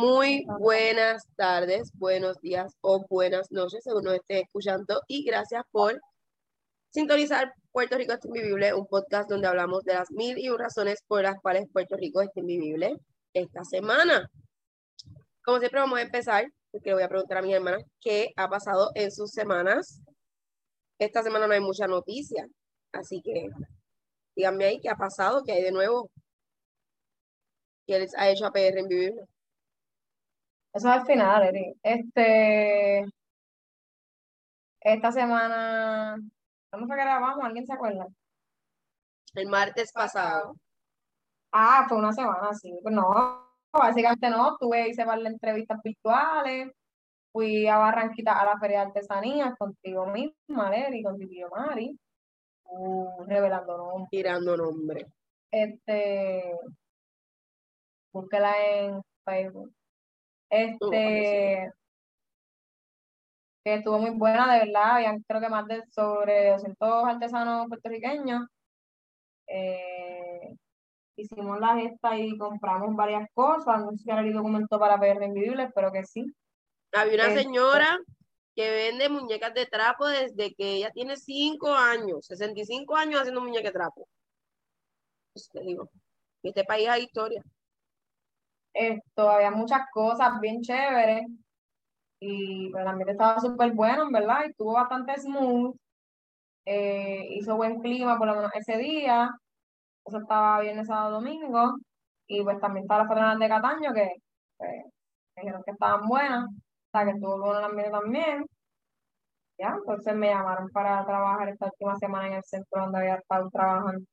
Muy buenas tardes, buenos días o buenas noches, según nos esté escuchando, y gracias por sintonizar Puerto Rico es invivible, un podcast donde hablamos de las mil y un razones por las cuales Puerto Rico es invivible esta semana. Como siempre vamos a empezar, porque le voy a preguntar a mi hermana qué ha pasado en sus semanas. Esta semana no hay mucha noticia, así que díganme ahí qué ha pasado, qué hay de nuevo, qué les ha hecho a PR Invivible. Eso es al final, Eri. Este, esta semana, ¿cuándo fue que grabamos? ¿Alguien se acuerda? El martes pasado. Ah, fue una semana, sí. Pues no, básicamente no. Tuve, hice varias entrevistas virtuales. Fui a Barranquita a la Feria de Artesanías contigo misma, Eri, con tu tío Mari. uh, revelando nombres. Tirando nombre. Este, búsquela en Facebook. Este, que estuvo muy buena, de verdad. Habían creo que más de sobre 200 artesanos puertorriqueños. Eh, hicimos la gesta y compramos varias cosas. No sé si el documento para PR Invivible, pero que sí. Había una Este- señora que vende muñecas de trapo desde que ella tiene 5 años, 65 años haciendo muñecas de trapo. Pues te digo, en este país hay historia. Esto, había muchas cosas bien chéveres. Y el ambiente estaba súper bueno, en verdad, y estuvo bastante smooth. Eh, hizo buen clima por lo menos ese día. Eso estaba viernes, sábado, domingo. Y pues también estaba las patronas de Cataño que pues, dijeron que estaban buenas. O sea, que estuvo bueno el ambiente también. Ya, entonces me llamaron para trabajar esta última semana en el centro donde había estado trabajando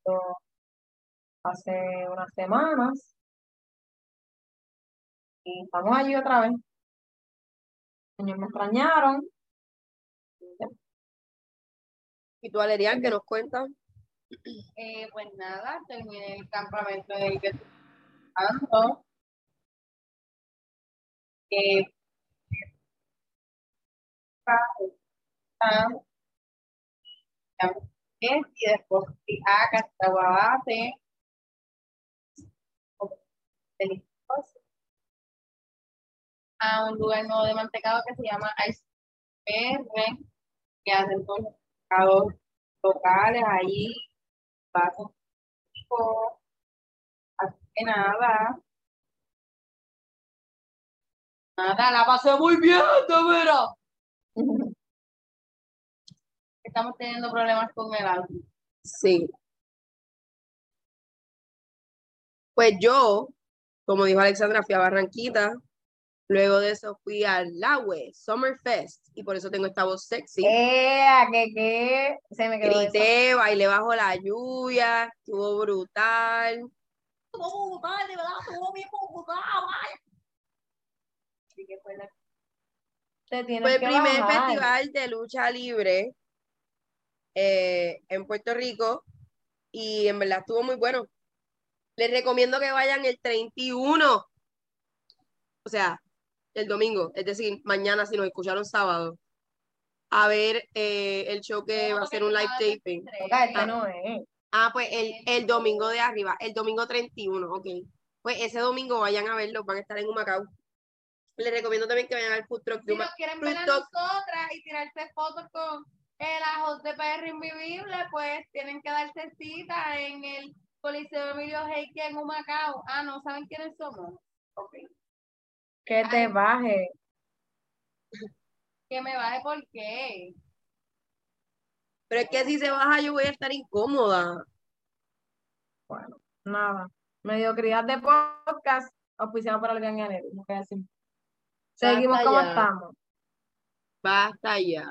hace unas semanas. Y estamos allí otra vez. Ellos me extrañaron. ¿Y tú, Alerian, qué nos cuentas? Eh, pues nada, terminé el campamento en el que estoy trabajando. Eh, ah, y después fui a Castaguabate, delicioso, a un lugar nuevo de mantecado que se llama Ice PR, que hacen todos los mercados locales ahí, paso rico, así que nada. Nada, la pasé muy bien, de veras. Estamos teniendo problemas con el audio. Sí. Pues yo, como dijo Alexandra, fui a Barranquita. Luego de eso fui al Laue Summer Fest y por eso tengo esta voz sexy. ¡Ea! que qué! Se me quedó eso. Grité, bailé bajo la lluvia, estuvo brutal. Estuvo brutal, de verdad, estuvo bien brutal, vaya. Así que fue la Te Fue el que primer bajar. festival de lucha libre eh, en Puerto Rico y en verdad estuvo muy bueno. Les recomiendo que vayan el 31, o sea, el domingo, es decir, mañana si nos escucharon sábado, a ver eh, el show que va a ser un live taping. No es. Ah, pues el, el domingo de arriba, el domingo 31, ok. Pues ese domingo vayan a verlo, van a estar en Humacao. Les recomiendo también que vayan al food truck Si nos quieren ver a nosotras y tirarse fotos con el ajo de PR Invivible, pues tienen que darse cita en el Coliseo Emilio Heike en Humacao. Ah, ¿no saben quiénes somos? Ok. Que te Ay. baje. Que me baje, ¿por qué? Pero es que si se baja yo voy a estar incómoda. Bueno, nada. Mediocridad de podcast auspiciado por el Gran Llanero, no queda así. Seguimos como estamos. Basta ya.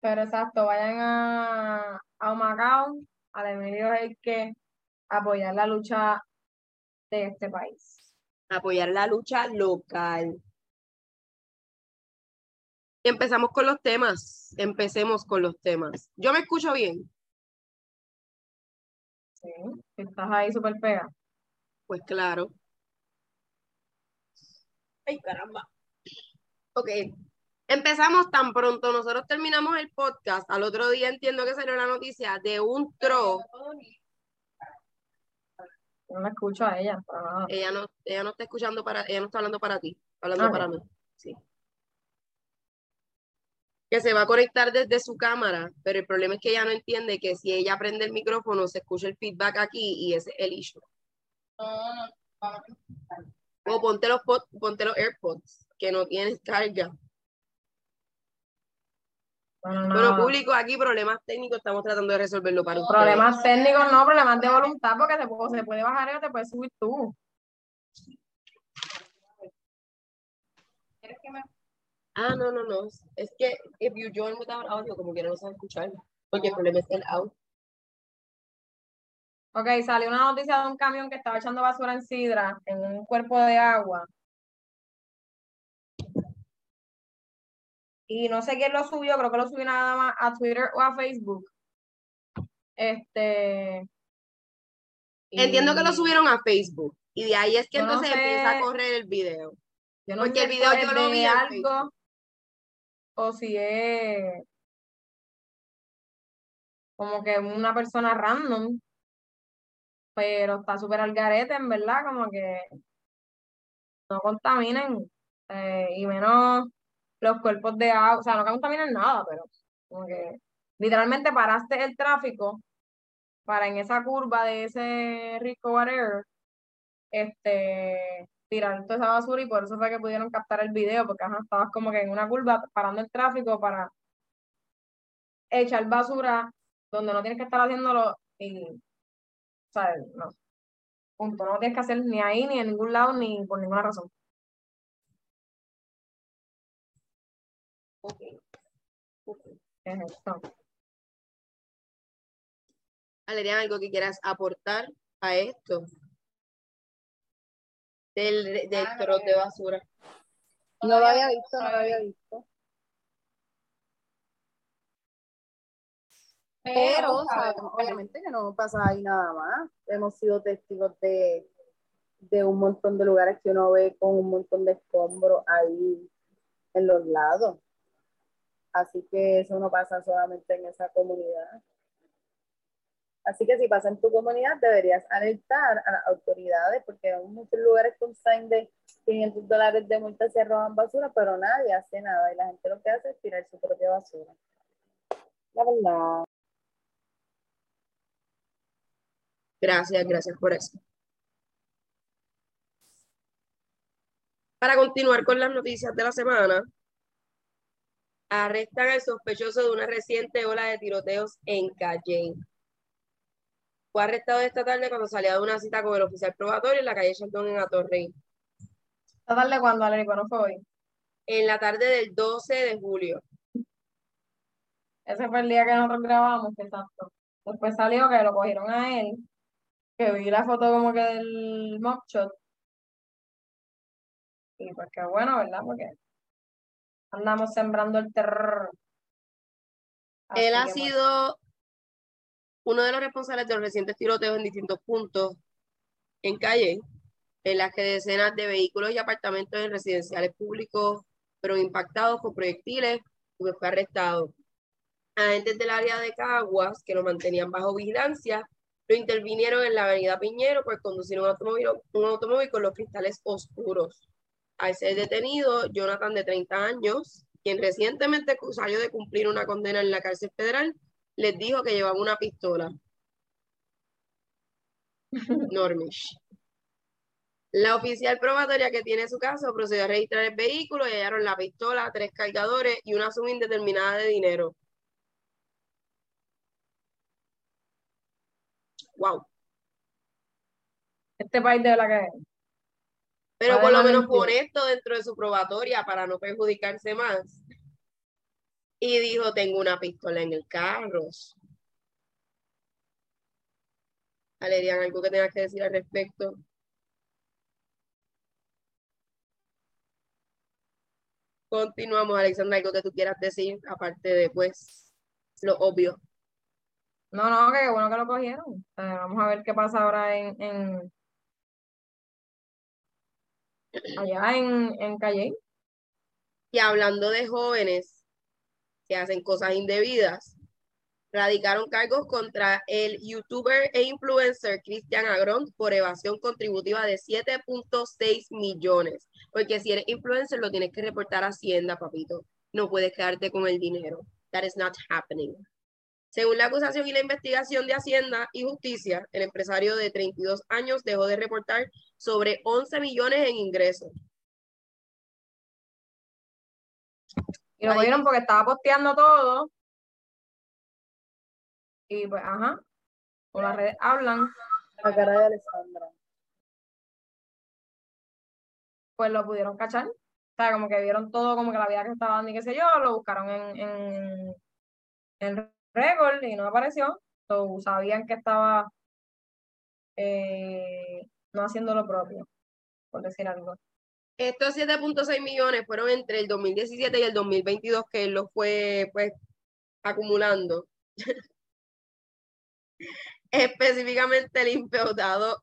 Pero exacto, vayan a, a Humacao, al Emilio que apoyar la lucha de este país. Apoyar la lucha local. Empezamos con los temas. Empecemos con los temas. Yo me escucho bien. Sí, estás ahí súper pega. Pues claro. Ay, caramba. Ok. Empezamos tan pronto. Nosotros terminamos el podcast. Al otro día entiendo que salió la noticia de un tro No la escucho a ella. para nada. Ella no, ella no está escuchando para, ella no está hablando para ti, está hablando Ok. para mí. Sí. Que se va a conectar desde su cámara, pero el problema es que ella no entiende que si ella prende el micrófono, se escucha el feedback aquí y ese es el issue. No, no, vamos. O ponte los, ponte los AirPods, que no tienes carga. Bueno, público, aquí problemas técnicos, estamos tratando de resolverlo para ustedes. Problemas técnicos no, problemas de voluntad, porque se, puede- se puede bajar ella, te puedes subir tú. ¿Quieres que me Ah, no, no, no. Es que if you join without audio, como que no se va a escuchar. Porque el problema es el audio. Ok, salió una noticia de un camión que estaba echando basura en sidra en un cuerpo de agua. Y no sé quién lo subió, creo que lo subió nada más a Twitter o a Facebook. Este. Entiendo que lo subieron a Facebook. Y de ahí es que Yo no entonces empieza a correr el video. Yo no porque sé el video esto yo lo vi algo o si es como que una persona random, pero está súper al garete, en verdad, como que no contaminen, eh, y menos los cuerpos de agua, o sea, no contaminen nada, pero como que literalmente paraste el tráfico para en esa curva de ese rico whatever, este, tirar toda esa basura y por eso fue que pudieron captar el video, porque estabas como que en una curva parando el tráfico para echar basura donde no tienes que estar haciéndolo y, ¿sabes? No. Punto. No tienes que hacer ni ahí, ni en ningún lado, ni por ninguna razón. Es esto. Valeria, ¿algo que quieras aportar a esto? Del, del Ah, trote de basura. No lo había visto, no lo había visto. Pero obviamente que no pasa ahí nada más. Hemos sido testigos de, de un montón de lugares que uno ve con un montón de escombros ahí en los lados. Así que eso no pasa solamente en esa comunidad. Así que si pasa en tu comunidad, deberías alertar a las autoridades, porque hay muchos lugares con sign de 500 dólares de multa si roban basura, pero nadie hace nada y la gente lo que hace es tirar su propia basura. La verdad. Gracias, gracias por eso. Para continuar con las noticias de la semana, arrestan al sospechoso de una reciente ola de tiroteos en Calle. Fue arrestado esta tarde cuando salía de una cita con el oficial probatorio en la calle Chantón en Atorrey, Esta tarde cuando Alerico no fue hoy. en la tarde del 12 de julio. Ese fue el día que nosotros grabamos, exacto. Después salió que lo cogieron a él, que vi la foto como que del mugshot. Y pues qué bueno, ¿verdad? Porque andamos sembrando el terror. Él Así ha que, pues, sido uno de los responsables de los recientes tiroteos en distintos puntos en calle, en las que decenas de vehículos y apartamentos en residenciales públicos fueron impactados con proyectiles, porque fue arrestado. Agentes del área de Caguas, que lo mantenían bajo vigilancia, lo intervinieron en la avenida Piñero por conducir un automóvil, un automóvil con los cristales oscuros. Al ser detenido, Jonathan, de 30 años, quien recientemente salió de cumplir una condena en la cárcel federal, les dijo que llevaba una pistola. Normish. La oficial probatoria que tiene su caso procedió a registrar el vehículo y hallaron la pistola, tres cargadores y una suma indeterminada de dinero. Wow. Este país de verdad que Pero por lo no menos pone esto dentro de su probatoria para no perjudicarse más. Y dijo, tengo una pistola en el carro. Valerian, ¿algo que tengas que decir al respecto? Continuamos, Alexandra, algo que tú quieras decir, aparte de, pues, lo obvio. No, no, que bueno que lo cogieron. Eh, vamos a ver qué pasa ahora en, en allá en, en Calle. Y hablando de jóvenes que hacen cosas indebidas, radicaron cargos contra el youtuber e influencer Cristian Agrón por evasión contributiva de 7.6 millones. Porque si eres influencer lo tienes que reportar a Hacienda, papito. No puedes quedarte con el dinero. That is not happening. Según la acusación y la investigación de Hacienda y Justicia, el empresario de 32 años dejó de reportar sobre 11 millones en ingresos. Y lo vieron porque estaba posteando todo. Y pues, ajá. Por las redes hablan, La cara de Alessandra. pues lo pudieron cachar. O sea, como que vieron todo, como que la vida que estaba dando y qué sé yo, lo buscaron en, en, en Record y no apareció. So, sabían que estaba eh, no haciendo lo propio, por decir algo. Estos 7.6 millones fueron entre el 2017 y el 2022 que él los fue pues acumulando. Específicamente el impeutado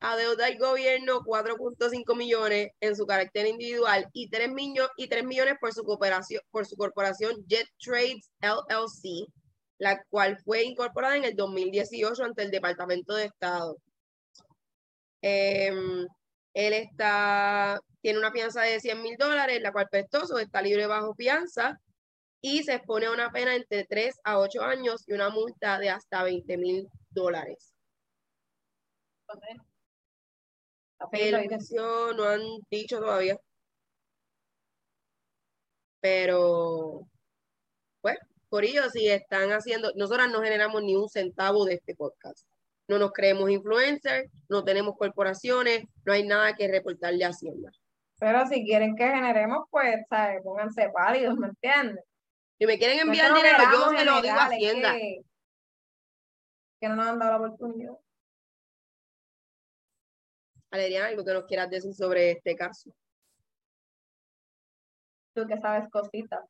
adeuda al gobierno 4.5 millones en su carácter individual y 3, millo- y 3 millones por su, cooperación, por su corporación Jet Trades LLC, la cual fue incorporada en el 2018 ante el Departamento de Estado. Em, él está, tiene una fianza de 100 mil dólares, la cual Pestoso está libre bajo fianza y se expone a una pena entre 3 a 8 años y una multa de hasta 20 mil dólares. No han dicho todavía. Pero, por ello, si están haciendo, nosotras no generamos ni un centavo de este podcast. No nos creemos influencers, no tenemos corporaciones, no hay nada que reportarle a Hacienda. Pero si quieren que generemos, pues, ¿sabes? Pónganse pálidos, ¿me entiendes? Si me quieren enviar dinero, yo se lo digo a Hacienda. Que, que no nos han dado la oportunidad. Valeriana, algo que nos quieras decir sobre este caso. Tú que sabes cositas.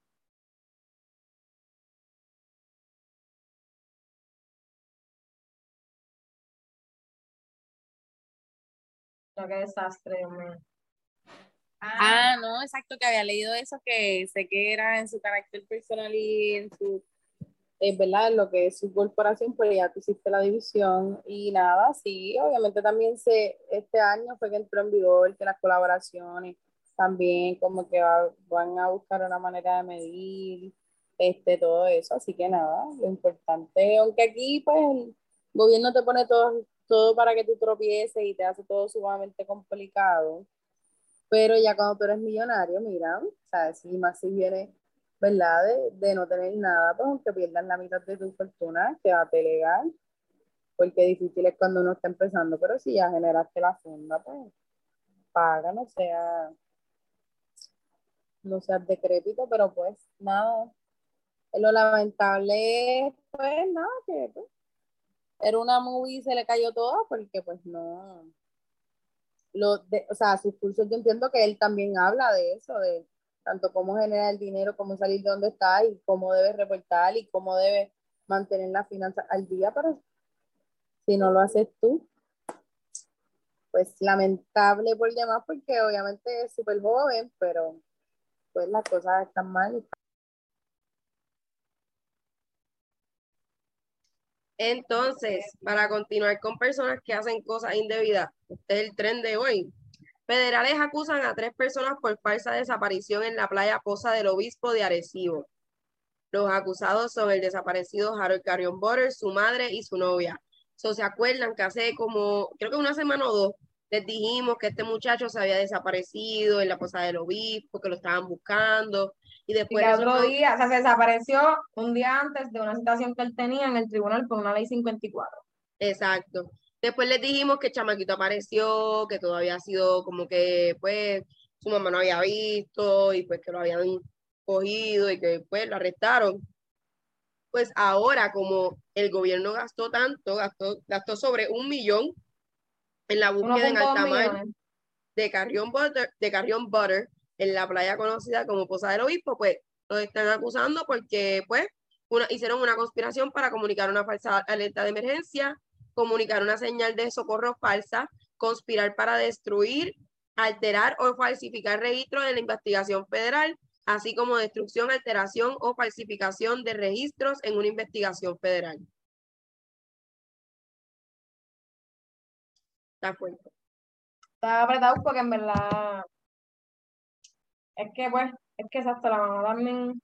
No, qué desastre, mío. Ah, no, exacto, que había leído eso, que sé que era en su carácter personal y en su... es verdad, en lo que es su corporación, pues ya tú hiciste la división y nada, sí, obviamente también se, este año fue que entró en vigor que las colaboraciones también como que va- van a buscar una manera de medir este, todo eso, así que nada, lo importante, aunque aquí pues el gobierno te pone todo, todo para que tú tropieces y te hace todo sumamente complicado, pero ya cuando tú eres millonario, mira, sabes, si más si viene ¿verdad? De, de no tener nada, pues aunque pierdas la mitad de tu fortuna, quédate legal, porque difícil es cuando uno está empezando, pero si ya generaste la funda, pues paga, no sea, no seas decrépito, pero pues nada, lo lamentable es, pues nada, que pues, era una movie y se le cayó toda, porque pues no, lo de, o sea, sus cursos yo entiendo que él también habla de eso, de tanto cómo generar el dinero, cómo salir de donde está y cómo debes reportar y cómo debes mantener las finanzas al día, pero si no lo haces tú, pues lamentable por demás, porque obviamente es súper joven, pero pues las cosas están mal. Entonces, para continuar con personas que hacen cosas indebidas, este es el tren de hoy. Federales acusan a tres personas por falsa desaparición en la playa Poza del Obispo de Arecibo. Los acusados son el desaparecido Harold Carrion Butter, su madre y su novia. So, ¿Se acuerdan que hace como, creo que una semana o dos, les dijimos que este muchacho se había desaparecido en la Poza del Obispo, que lo estaban buscando, y Y después otro día, o sea, se desapareció un día antes de una citación que él tenía en el tribunal por una ley 54. Exacto. Después les dijimos que el chamaquito apareció, que todo había sido como que, pues, su mamá no había visto y pues que lo habían cogido y que pues lo arrestaron. Pues ahora, como el gobierno gastó tanto, gastó, gastó sobre un millón en la búsqueda en 1.2 alta mar de Carrión Butter, de Carrión Butter en la playa conocida como Poza del Obispo, pues los están acusando porque pues una, hicieron una conspiración para comunicar una falsa alerta de emergencia, comunicar una señal de socorro falsa, conspirar para destruir, alterar o falsificar registros de la investigación federal, así como destrucción, alteración o falsificación de registros en una investigación federal. Está. Está apretado porque en verdad es que pues, es que exacto, la mamá también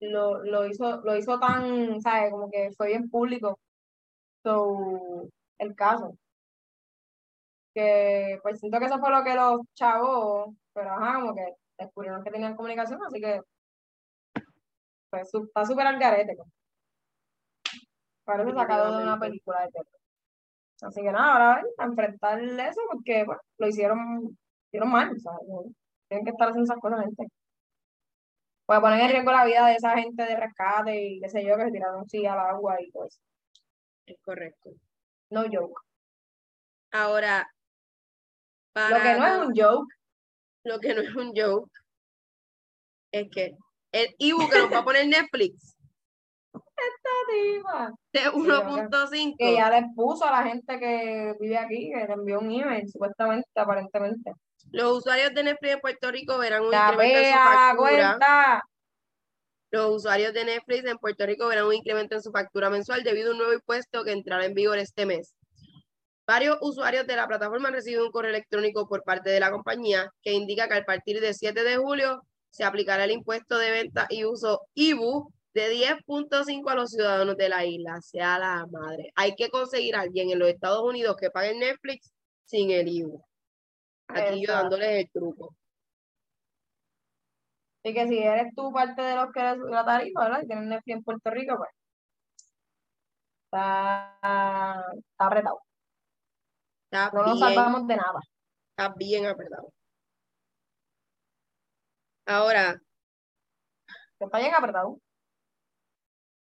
lo, lo hizo, lo hizo tan, ¿sabes? Como que fue bien público so, el caso. Que pues siento que eso fue lo que los chavos, pero ajá, como que descubrieron que tenían comunicación, así que pues su- está súper al garete. como. Parece sacado de una película de terror. Así que nada, ahora a enfrentar eso porque bueno, lo hicieron, hicieron mal, o sea, no- tienen que estar haciendo esas cosas, gente. Pues poner en riesgo la vida de esa gente de rescate y qué sé yo, que se tiraron sí al agua y todo eso. Es correcto. No joke. Ahora, Lo para que no es un joke, lo que no es un joke es que el ebook que nos va a poner Netflix esta tipa, de que 1.5 que ya les puso a la gente que vive aquí, que le envió un email, supuestamente, aparentemente. Los usuarios de Netflix en Puerto Rico verán un La incremento en su factura. cuenta. Los usuarios de Netflix en Puerto Rico verán un incremento en su factura mensual debido a un nuevo impuesto que entrará en vigor este mes. Varios usuarios de la plataforma han recibido un correo electrónico por parte de la compañía que indica que a partir del 7 de julio se aplicará el impuesto de venta y uso IBU de 10.5 a los ciudadanos de la isla. Sea la madre. Hay que conseguir a alguien en los Estados Unidos que pague Netflix sin el IBU. Aquí yo Exacto. dándoles el truco. Y que si eres tú parte de los que eres la tarifa, ¿verdad? Y tienes Netflix en Puerto Rico, pues. Está, está apretado. Está No nos bien, salvamos de nada. está bien apretado. Ahora, Está bien apretado.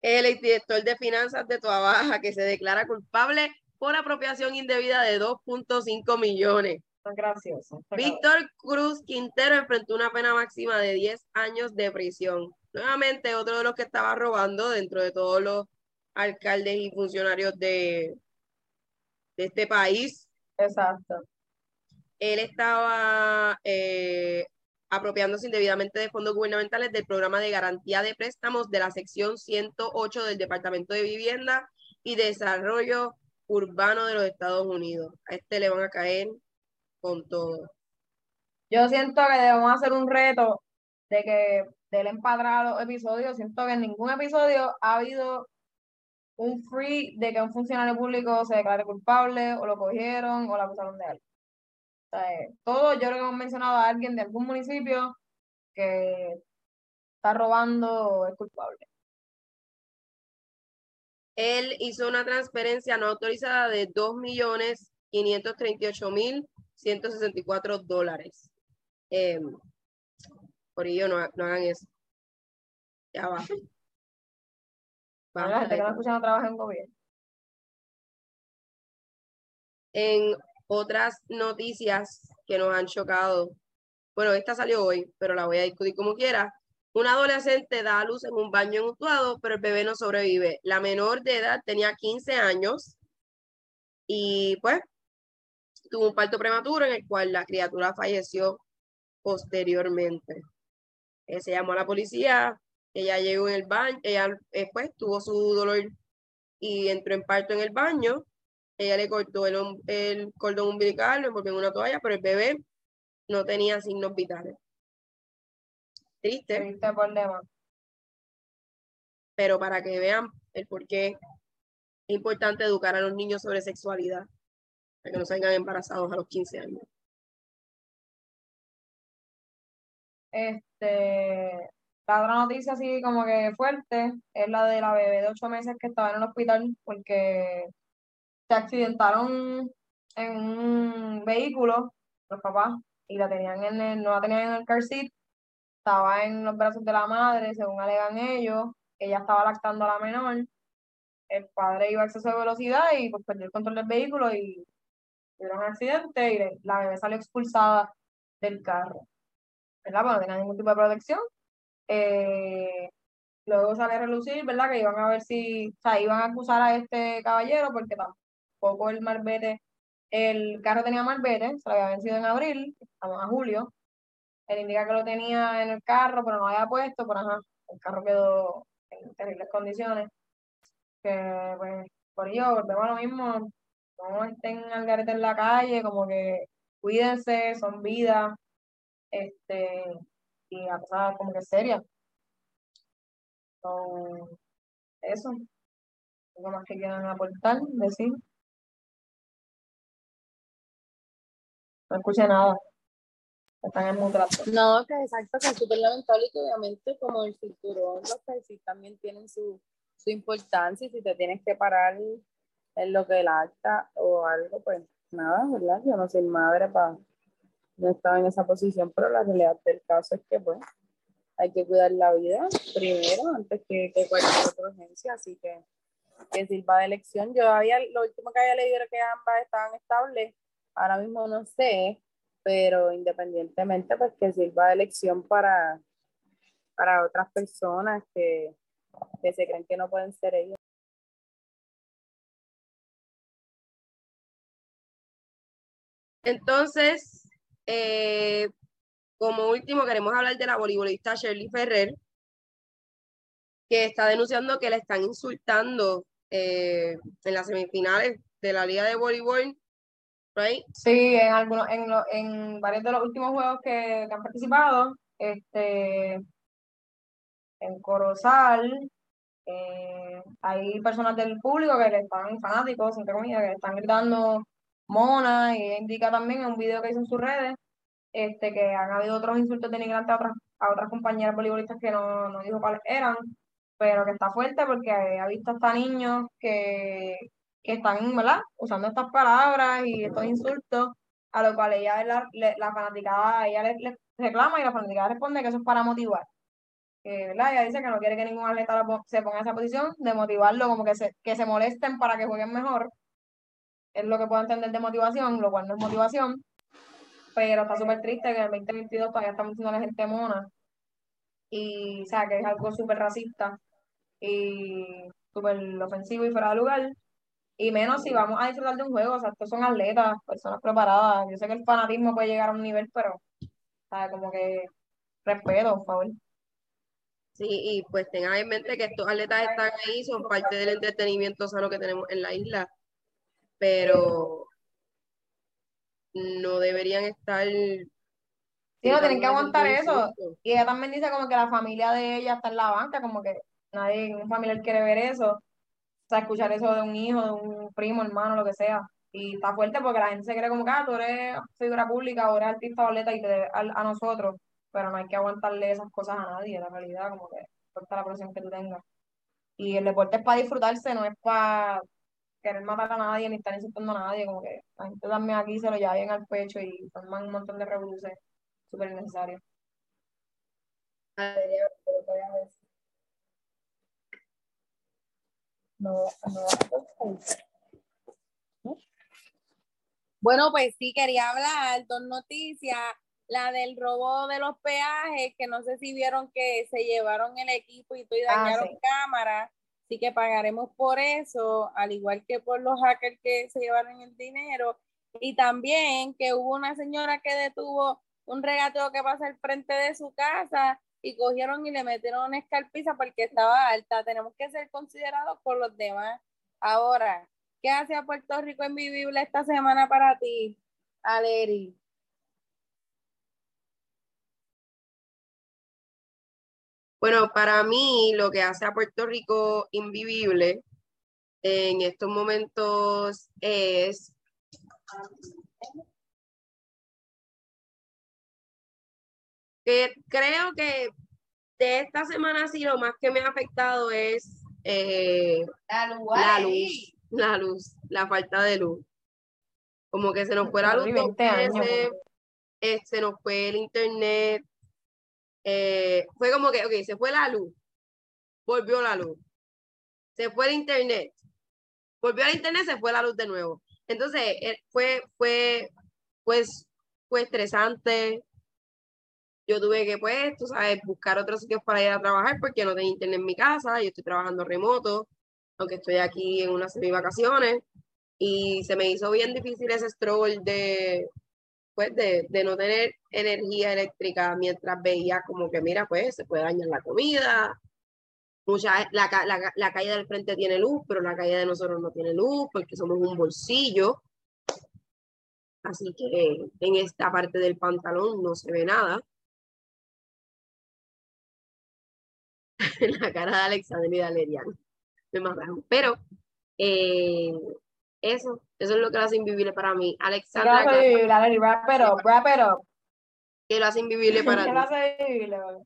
el exdirector de finanzas de Toa Baja que se declara culpable por apropiación indebida de 2.5 millones. Gracioso. Víctor Cruz Quintero enfrentó una pena máxima de 10 años de prisión. Nuevamente, otro de los que estaba robando dentro de todos los alcaldes y funcionarios de, de este país. Exacto. Él estaba eh, apropiándose indebidamente de fondos gubernamentales del programa de garantía de préstamos de la sección 108 del Departamento de Vivienda y Desarrollo Urbano de los Estados Unidos. A este le van a caer con todo. Yo siento que debemos hacer un reto de que del empadrar los episodios. Siento que en ningún episodio ha habido un free de que un funcionario público se declare culpable o lo cogieron o lo acusaron de algo. Eh, todo yo creo que hemos mencionado a alguien de algún municipio que está robando o es culpable. Él hizo una transferencia no autorizada de 2.538.164 dólares. Eh, por ello, no, no hagan eso. Ya va. La Basta gente que no eso. escucha no trabaja en gobierno. En otras noticias que nos han chocado, bueno, esta salió hoy, pero la voy a discutir como quiera. Un adolescente da a luz en un baño en Utuado, pero el bebé no sobrevive. La menor de edad tenía 15 años y pues tuvo un parto prematuro en el cual la criatura falleció posteriormente. Eh, se llamó a la policía, ella llegó en el baño, ella después tuvo su dolor y entró en parto en el baño. Ella le cortó el cordón umbilical, lo envolvió en una toalla, pero el bebé no tenía signos vitales. Triste, Triste problema. pero para que vean el por qué es importante educar a los niños sobre sexualidad, para que no salgan embarazados a los 15 años. Este, la otra noticia así como que fuerte es la de la bebé de ocho meses que estaba en el hospital porque se accidentaron en un vehículo los papás y la tenían en el, no la tenían en el car seat, estaba en los brazos de la madre, según alegan ellos, ella estaba lactando a la menor, el padre iba a exceso de velocidad y pues perdió el control del vehículo y tuvieron un accidente y la bebé salió expulsada del carro. ¿verdad? Porque no tenía ningún tipo de protección. Eh, luego sale a relucir, ¿verdad? Que iban a ver si, o sea, iban a acusar a este caballero porque tampoco el marbete, el carro tenía marbete, se lo había vencido en abril, estamos a julio, él indica que lo tenía en el carro, pero no lo había puesto, pero ajá, el carro quedó en terribles condiciones. Que pues, por ello, volvemos a lo mismo, no estén al garete en la calle, como que cuídense, son vidas, este, y a pesar como que seria. So, eso. ¿Algo más que quieran aportar? Decir. No escuché nada. Están en. No, que exacto, que es súper lamentable y que obviamente como el cinturón, los sí también tienen su, su importancia y si te tienes que parar en lo que el acta o algo, pues nada, ¿verdad? Yo no soy madre para no estaba en esa posición, pero la realidad del caso es que pues hay que cuidar la vida primero antes que, que cualquier otra urgencia, así que que sirva de elección. Yo había, lo último que había leído era que ambas estaban estables, ahora mismo no sé, pero independientemente, pues que sirva de elección para, para otras personas que, que se creen que no pueden ser ellos. Entonces, eh, como último, queremos hablar de la voleibolista Shirley Ferrer, que está denunciando que le están insultando eh, en las semifinales de la Liga de Voleibol, right? Sí, en algunos, en, lo- en varios de los últimos juegos que, que han participado, este, en Corozal, eh, hay personas del público que le están fanáticos, entre comillas, que le están gritando mona, y indica también en un video que hizo en sus redes, este, que han habido otros insultos denigrantes a otras, a otras compañeras voleibolistas que no, no dijo cuáles eran, pero que está fuerte porque ha visto hasta niños que, que están, ¿verdad? Usando estas palabras y estos insultos, a lo cual ella, la, la fanaticada, ella le, reclama y la fanaticada responde que eso es para motivar. Ella dice que no quiere que ningún atleta se ponga en esa posición, de motivarlo, como que se, que se molesten para que jueguen mejor. Es lo que puedo entender de motivación, lo cual no es motivación. Pero está súper triste que en el 2022 todavía estamos diciendo a la gente mona. Y, o sea, que es algo súper racista y súper ofensivo y fuera de lugar. Y menos si vamos a disfrutar de un juego, o sea, estos son atletas, personas preparadas. Yo sé que el fanatismo puede llegar a un nivel, pero, o sea, como que respeto, por favor. Sí, y pues tengan en mente que estos atletas están ahí, son parte del entretenimiento sano que tenemos en la isla, pero no deberían estar... Sí, no, tienen que aguantar eso. Y ella también dice como que la familia de ella está en la banca, como que nadie, un familiar quiere ver eso. O sea, escuchar eso de un hijo, de un primo, hermano, lo que sea. Y está fuerte porque la gente se cree como que ah, tú eres figura pública o eres artista o atleta y te debes a, a nosotros. Pero no hay que aguantarle esas cosas a nadie, la realidad, como que importa la presión que tú tengas. Y el deporte es para disfrutarse, no es para querer matar a nadie ni estar insultando a nadie. Como que la gente también aquí se lo lleva bien al pecho y forman un montón de revoluciones súper innecesarios. No, no, Bueno, pues sí, quería hablar dos noticias. La del robo de los peajes, que no sé si vieron que se llevaron el equipo y todo y Ah, dañaron sí. cámaras. Así que pagaremos por eso, al igual que por los hackers que se llevaron el dinero. Y también que hubo una señora que detuvo un regateo que pasa al frente de su casa y cogieron y le metieron una escarpiza porque estaba alta. Tenemos que ser considerados por los demás. Ahora, ¿qué hace Puerto Rico invivible esta semana para ti, Aleri? Bueno, para mí lo que hace a Puerto Rico invivible en estos momentos es que creo que de esta semana sí lo más que me ha afectado es eh, La luz. la luz, la luz, la falta de luz. Como que se nos fue la luz Y dos 20 años, veces, eh, se nos fue el internet. Eh, fue como que, ok, se fue la luz, volvió la luz. Se fue el internet, volvió al internet, se fue la luz de nuevo. Entonces, eh, fue, fue, pues, fue estresante. Yo tuve que, pues, tú sabes, buscar otros sitios para ir a trabajar porque no tenía internet en mi casa, yo estoy trabajando remoto, aunque estoy aquí en unas semi vacaciones, y se me hizo bien difícil ese struggle de, pues, de, de no tener energía eléctrica mientras veía como que, mira, pues, se puede dañar la comida. Mucha, la, la, la calle del frente tiene luz, pero la calle de nosotros no tiene luz porque somos un bolsillo. Así que en esta parte del pantalón no se ve nada. la cara de Alexander y de Alerian. Me mataron. Pero eh, eso, eso es lo que lo hace invivible para mí. ¿Qué Alexandra, lo hace ¿qué, vivible? Aleri, wrap it up, wrap it up. qué lo hace invivible para ¿Qué ti? lo hace vivible? bebé?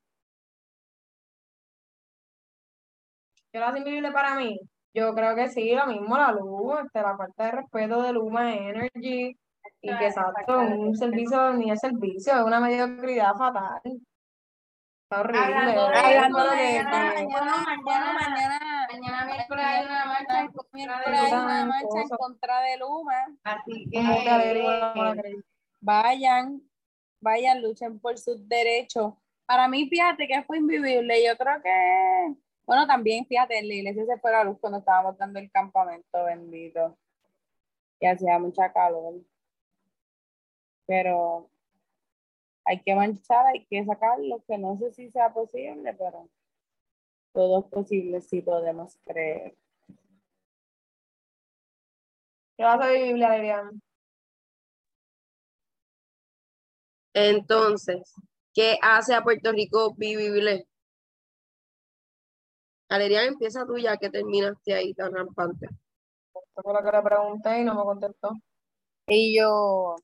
¿Qué lo hace invivible para mí? Yo creo que sí, lo mismo la luz, este, la falta de respeto de Luma Energy, y que exacto, un servicio ni es servicio, es una mediocridad fatal. Está horrible. Hablando de Hablando eso, de mañana- mañana- Bueno, mañana, Mañana miércoles hay una marcha en contra miércoles de hay Luma. una marcha en contra de Luma. Así ¿Cómo te averiguo que la creencia? Vayan, vayan, luchen por sus derechos. Para mí, fíjate que fue invivible. Yo creo que, bueno, también, fíjate, en la iglesia se fue la luz cuando estábamos dando el campamento, bendito. Y hacía mucha calor. Pero hay que marchar, hay que sacarlo, que no sé si sea posible, pero todo es posible si podemos creer. ¿Qué lo hace vivible, Adrián? Entonces, ¿qué hace a Puerto Rico vivible? Alerian, empieza tú ya que terminaste ahí tan rampante. Fue lo que le pregunté y no me contestó. Y yo,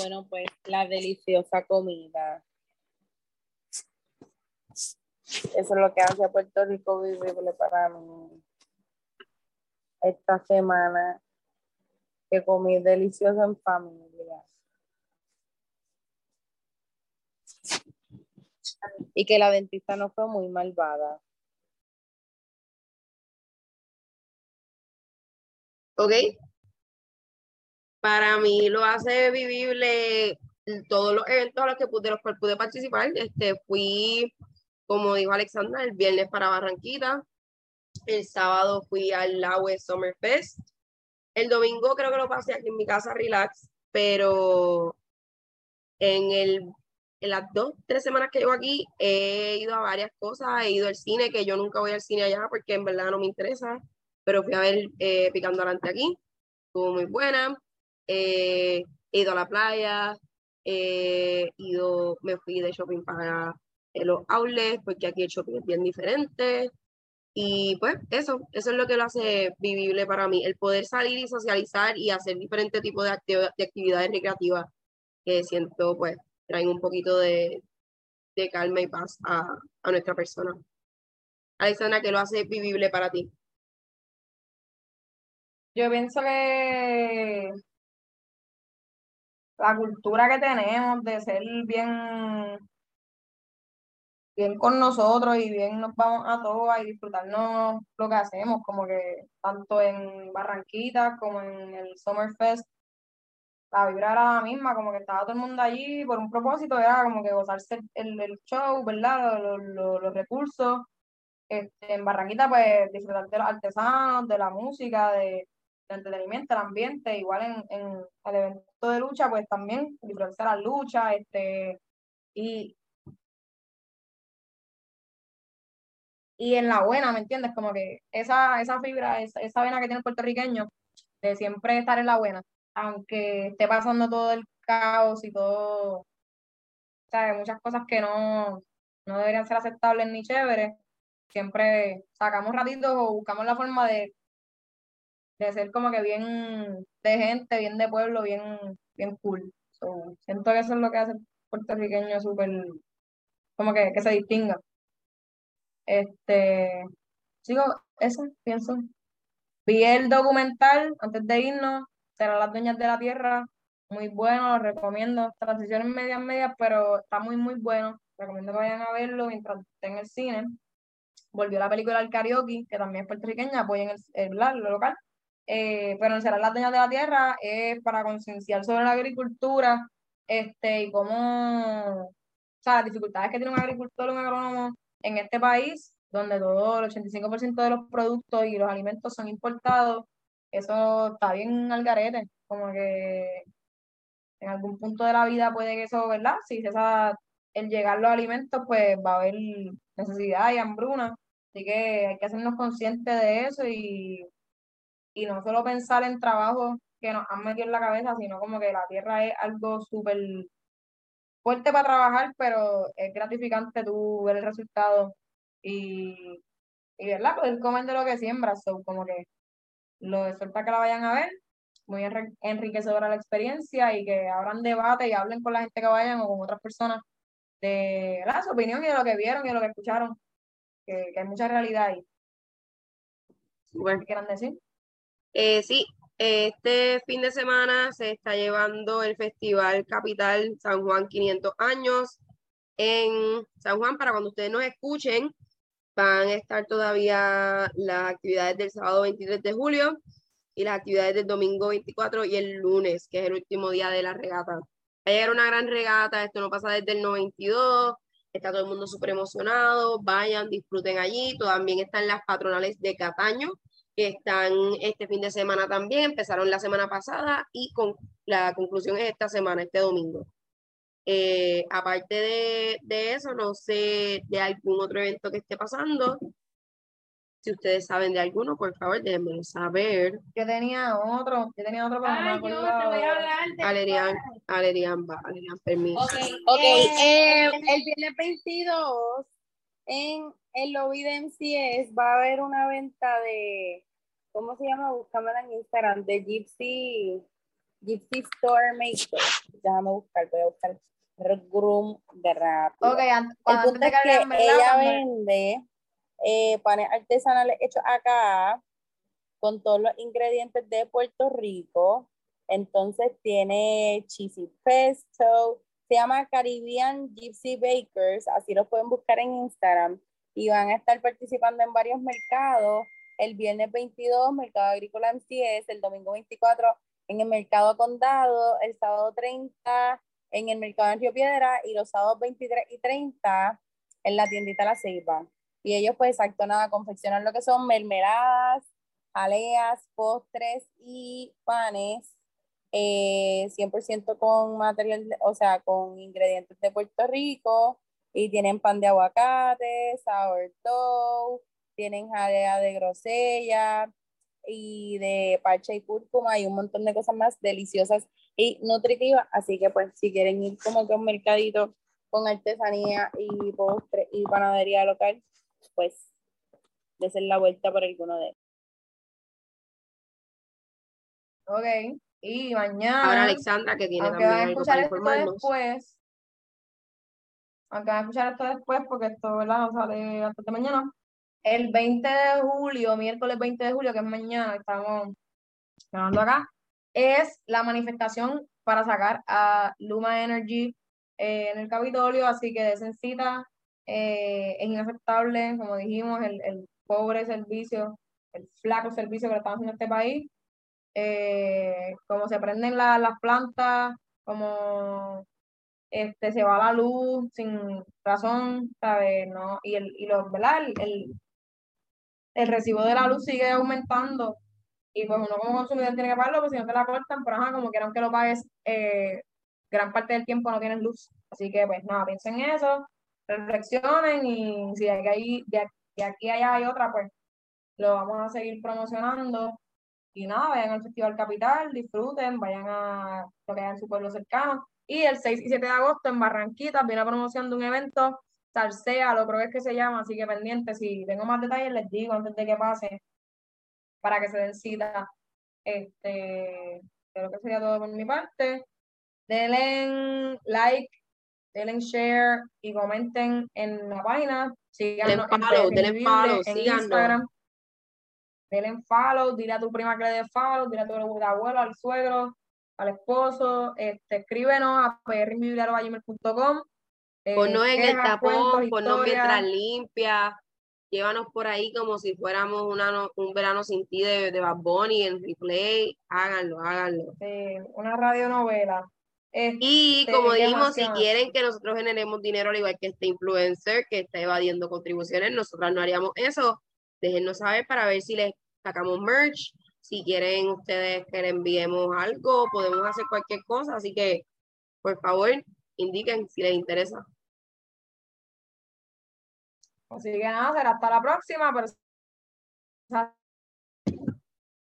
bueno, pues la deliciosa comida. Eso es lo que hace Puerto Rico vivible para mí. Esta semana que comí delicioso en familia. Y que la dentista no fue muy malvada. ¿Ok? Para mí lo hace vivible todos los eventos a los que pude, de los cuales pude participar. Este, fui, como dijo Alexandra, el viernes para Barranquita. El sábado fui al Laue Summer Fest. El domingo creo que lo pasé aquí en mi casa, relax, pero en, el, en las dos, tres semanas que llevo aquí he ido a varias cosas. He ido al cine, que yo nunca voy al cine allá porque en verdad no me interesa, pero fui a ver eh, Picando Adelante aquí. Estuvo muy buena. Eh, he ido a la playa, he ido, me fui de shopping para eh, los outlets, porque aquí el shopping es bien diferente. Y pues eso, eso es lo que lo hace vivible para mí, el poder salir y socializar y hacer diferentes tipos de, de actividades recreativas que siento pues traen un poquito de, de calma y paz a, a nuestra persona. Alexandra, ¿qué lo hace vivible para ti? Yo pienso que la cultura que tenemos de ser bien, bien con nosotros y bien nos vamos a todas y disfrutarnos lo que hacemos, como que tanto en Barranquita como en el Summer Fest, la vibra era la misma, como que estaba todo el mundo allí por un propósito, era como que gozarse el, el show, ¿verdad? Los, los- recursos. Este, en Barranquita, pues disfrutar de los artesanos, de la música, de, de entretenimiento, el ambiente, igual en, en el evento lucha, pues también disfrutar de la lucha, este, y, y en la buena, ¿me entiendes? Como que esa, esa fibra, esa, esa vena que tiene el puertorriqueño, de siempre estar en la buena, aunque esté pasando todo el caos y todo. Muchas cosas que no, no deberían ser aceptables ni chéveres, siempre sacamos ratitos o buscamos la forma de, de ser como que bien de gente, bien de pueblo, bien, bien cool. Siento que eso es lo que hace puertorriqueño súper, como que, que se distinga. Este, sigo, eso, pienso. Vi el documental antes de irnos, serán las dueñas de la tierra, muy bueno, lo recomiendo. Transiciones medias, medias, pero está muy, muy bueno. Recomiendo que vayan a verlo mientras estén en el cine. Volvió la película El Karaoke, que también es puertorriqueña, apoyen el, el, local. Eh, Serán las dueñas de la tierra es para concienciar sobre la agricultura este, y cómo, o sea, las dificultades que tiene un agricultor un agrónomo en este país, donde todo el 85% de los productos y los alimentos son importados, eso está bien al garete, como que en algún punto de la vida puede que eso, ¿verdad? Si esa, el llegar los alimentos, pues va a haber necesidad y hambruna. Así que hay que hacernos conscientes de eso y, y no solo pensar en trabajos que nos han metido en la cabeza, sino como que la tierra es algo súper fuerte para trabajar, pero es gratificante tú ver el resultado y, y ¿verdad? Poder comer de lo que siembras, como que lo exhorta que la vayan a ver, muy enriquecedora la experiencia y que abran debate y hablen con la gente que vayan o con otras personas de ¿verdad? su opinión y de lo que vieron y de lo que escucharon, que, hay mucha realidad ahí. ¿Qué quieran decir? Eh, sí, este fin de semana se está llevando el Festival Capital San Juan 500 años en San Juan. Para cuando ustedes nos escuchen, van a estar todavía las actividades del sábado 23 de julio y las actividades del domingo 24 y el lunes, que es el último día de la regata. Va a llegar una gran regata, esto no pasa desde el 92, está todo el mundo súper emocionado, vayan, disfruten allí, también están las patronales de Cataño, que están este fin de semana también, empezaron la semana pasada y con la conclusión es esta semana, este domingo. Eh, aparte de, de, eso, no sé de algún otro evento que esté pasando. Si ustedes saben de alguno, por favor, déjenmelo saber. Yo tenía otro, yo tenía otro, pero Ay, yo te voy a hablar de Alerian, Alerian va, Alerian, permiso. Ok, Ok, eh, eh, el viernes 22 en el lobby de MCS va a haber una venta de, ¿cómo se llama? Búscamela en Instagram, de Gypsy, Gypsy Store Maker. Déjame buscar, voy a buscar Groom de rap. Ok, an- El punto antes es que ella vende eh, panes artesanales hechos acá con todos los ingredientes de Puerto Rico. Entonces tiene cheesy pesto, se llama Caribbean Gypsy Bakers, así lo pueden buscar en Instagram y van a estar participando en varios mercados. El viernes 22, Mercado Agrícola MCS, el domingo 24 en el Mercado Condado, el sábado 30 en el Mercado de Río Piedra y los sábados 23 y 30 en la tiendita La Ceiba. Y ellos pues exacto nada, confeccionan lo que son mermeladas, jaleas, postres y panes eh, 100% con material, o sea, con ingredientes de Puerto Rico y tienen pan de aguacate, sourdough, tienen jalea de grosella y de parcha y cúrcuma y un montón de cosas más deliciosas y nutritivas, así que pues si quieren ir como que a un mercadito con artesanía y postre y panadería local, pues desen la vuelta por alguno de ellos. Ok, y mañana. Ahora Alexandra, que tiene aunque también algo escuchar para esto informarnos. después, aunque van a escuchar esto después, porque esto ¿verdad? sale antes de mañana, el 20 de julio, miércoles 20 de julio, que es mañana, estamos grabando acá, es la manifestación para sacar a Luma Energy eh, en el Capitolio, así que desen cita, eh, es inaceptable, como dijimos, el, el pobre servicio, el flaco servicio que estamos haciendo a este país, eh, como se prenden la- las plantas, como este, se va la luz sin razón, ¿sabes? ¿No? Y, el, y los, ¿verdad? El, el recibo de la luz sigue aumentando y pues uno como consumidor tiene que pagarlo, pues si no te la cortan, pero ajá, como quieran que lo pagues, eh, gran parte del tiempo no tienes luz. Así que pues nada, piensen en eso, reflexionen y si de aquí, de aquí, de aquí a allá hay otra, pues lo vamos a seguir promocionando. Y nada, vayan al Festival Capital, disfruten, vayan a lo que haya en su pueblo cercano. Y el 6 y 7 de agosto en Barranquitas viene la promoción de un evento, Salsea, lo creo que es que se llama, así que pendiente, si tengo más detalles les digo antes de que pase, para que se den cita. Este, creo que sería todo por mi parte. Denle like, denle share y comenten en la página. Síganos follow, denle follow, en síganos. Instagram. Denle follow, dile a tu prima que le dé follow, dile a tu abuelo, al suegro, al esposo. Este, escríbenos a prinvivible.com. Eh, Ponnos en el tapón, ponnos mientras limpia, llévanos por ahí como si fuéramos una un verano sin ti de, de Bad Bunny en replay, háganlo, háganlo. eh, una radionovela. Este, Y como ¿qué dijimos, si quieren que nosotros generemos dinero al igual que este influencer que está evadiendo contribuciones, nosotras no haríamos eso. Déjennos saber para ver si les sacamos merch Si quieren ustedes que le enviemos algo, podemos hacer cualquier cosa. Así que, por favor, indiquen si les interesa. Así que nada, será hasta la próxima. Pero...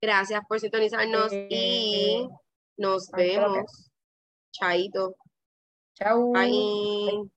Gracias por sintonizarnos y nos Hasta la vemos. Chaito. Chau. Bye.